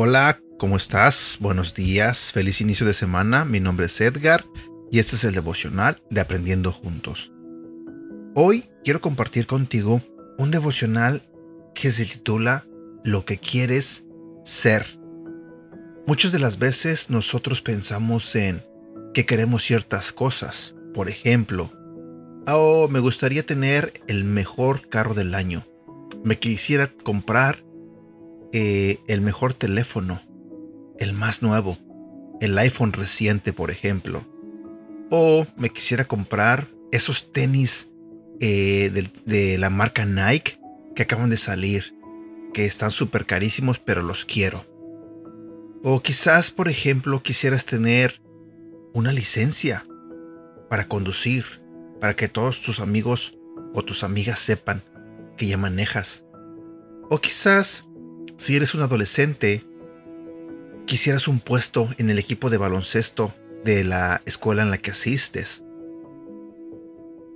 Hola, ¿cómo estás? Buenos días, feliz inicio de semana. Mi nombre es Edgar y este es el devocional de Aprendiendo Juntos. Hoy quiero compartir contigo un devocional que se titula Lo que quieres ser. Muchas de las veces nosotros pensamos en que queremos ciertas cosas. Por ejemplo, oh, me gustaría tener el mejor carro del año. Me quisiera comprar eh, el mejor teléfono, el más nuevo, el iPhone reciente, por ejemplo. O me quisiera comprar esos tenis eh, de, de, la marca Nike que acaban de salir, que están súper carísimos, pero los quiero. O quizás, por ejemplo, quisieras tener una licencia para conducir, para que todos tus amigos o tus amigas sepan que ya manejas. O quizás si eres un adolescente, quisieras un puesto en el equipo de baloncesto de la escuela en la que asistes.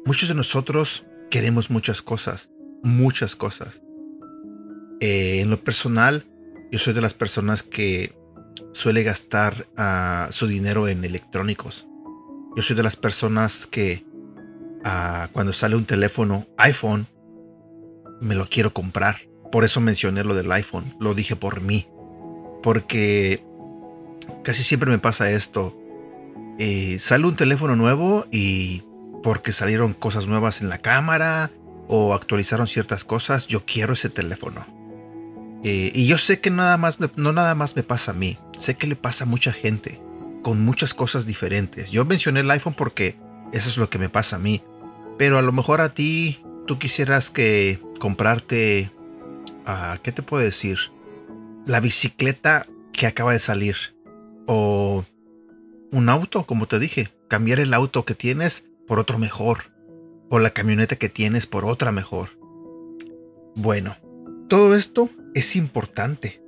Muchos de nosotros queremos muchas cosas, muchas cosas. Eh, en lo personal, yo soy de las personas que suele gastar ah, su dinero en electrónicos. Yo soy de las personas que ah, cuando sale un teléfono iPhone, me lo quiero comprar. Por eso mencioné lo del iPhone, lo dije por mí. Porque casi siempre me pasa esto. Eh, sale un teléfono nuevo y porque salieron cosas nuevas en la cámara o actualizaron ciertas cosas, yo quiero ese teléfono. Eh, y yo sé que nada más no nada más me pasa a mí, sé que le pasa a mucha gente con muchas cosas diferentes. Yo mencioné el iPhone porque eso es lo que me pasa a mí. Pero a lo mejor a ti tú quisieras que comprarte ¿qué te puedo decir? La bicicleta que acaba de salir. O un auto, como te dije. Cambiar el auto que tienes por otro mejor. O la camioneta que tienes por otra mejor. Bueno, todo esto es importante.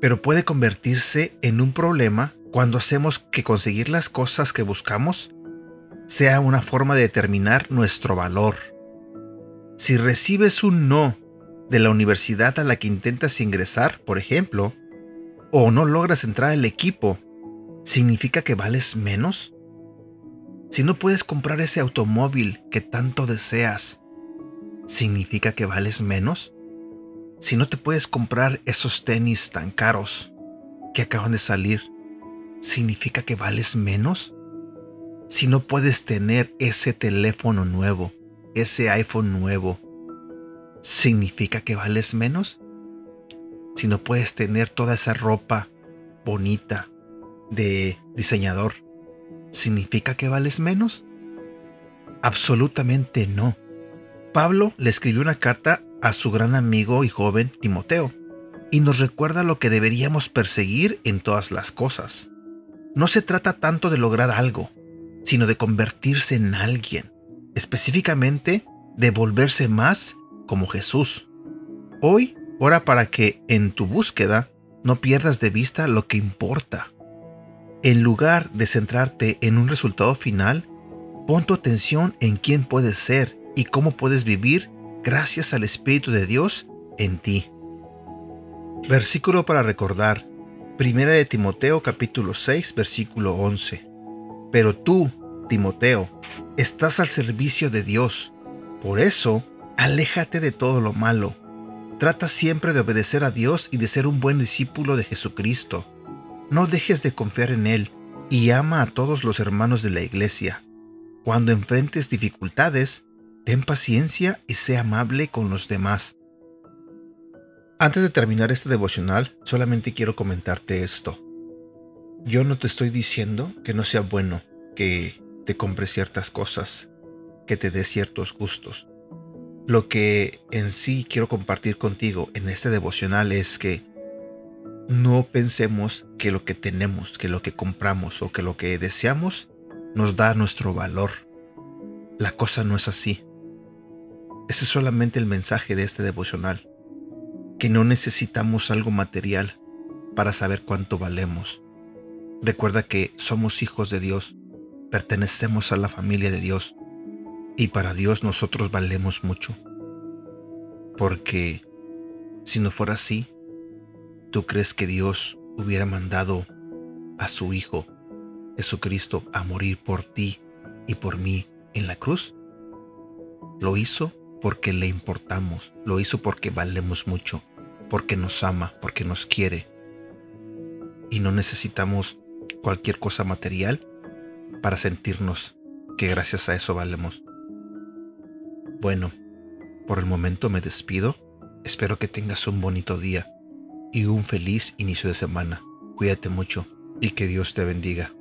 Pero puede convertirse en un problema cuando hacemos que conseguir las cosas que buscamos sea una forma de determinar nuestro valor. Si recibes un no de la universidad a la que intentas ingresar, por ejemplo, o no logras entrar al equipo, ¿significa que vales menos? Si no puedes comprar ese automóvil que tanto deseas, ¿significa que vales menos? Si no te puedes comprar esos tenis tan caros que acaban de salir, ¿significa que vales menos? Si no puedes tener ese teléfono nuevo, ese iPhone nuevo, ¿significa que vales menos? Si no puedes tener toda esa ropa bonita de diseñador, ¿significa que vales menos? Absolutamente no. Pablo le escribió una carta a su gran amigo y joven Timoteo y nos recuerda lo que deberíamos perseguir en todas las cosas. No se trata tanto de lograr algo, sino de convertirse en alguien, específicamente de volverse más como Jesús. Hoy ora para que en tu búsqueda no pierdas de vista lo que importa. En lugar de centrarte en un resultado final, pon tu atención en quién puedes ser y cómo puedes vivir gracias al Espíritu de Dios en ti. Versículo para recordar. Primera de Timoteo capítulo 6 versículo 11. Pero tú, Timoteo, estás al servicio de Dios. Por eso, Aléjate de todo lo malo. Trata siempre de obedecer a Dios y de ser un buen discípulo de Jesucristo. No dejes de confiar en Él y ama a todos los hermanos de la iglesia. Cuando enfrentes dificultades, ten paciencia y sé amable con los demás. Antes de terminar este devocional, solamente quiero comentarte esto. Yo no te estoy diciendo que no sea bueno que te compres ciertas cosas, que te dé ciertos gustos. Lo que en sí quiero compartir contigo en este devocional es que no pensemos que lo que tenemos, que lo que compramos o que lo que deseamos nos da nuestro valor. La cosa no es así. Ese es solamente el mensaje de este devocional, que no necesitamos algo material para saber cuánto valemos. Recuerda que somos hijos de Dios, pertenecemos a la familia de Dios y para Dios nosotros valemos mucho. Porque si no fuera así, ¿tú crees que Dios hubiera mandado a su Hijo Jesucristo a morir por ti y por mí en la cruz? Lo hizo porque le importamos, lo hizo porque valemos mucho, porque nos ama, porque nos quiere. Y no necesitamos cualquier cosa material para sentirnos que gracias a eso valemos. Bueno, por el momento me despido. Espero que tengas un bonito día y un feliz inicio de semana. Cuídate mucho y que Dios te bendiga.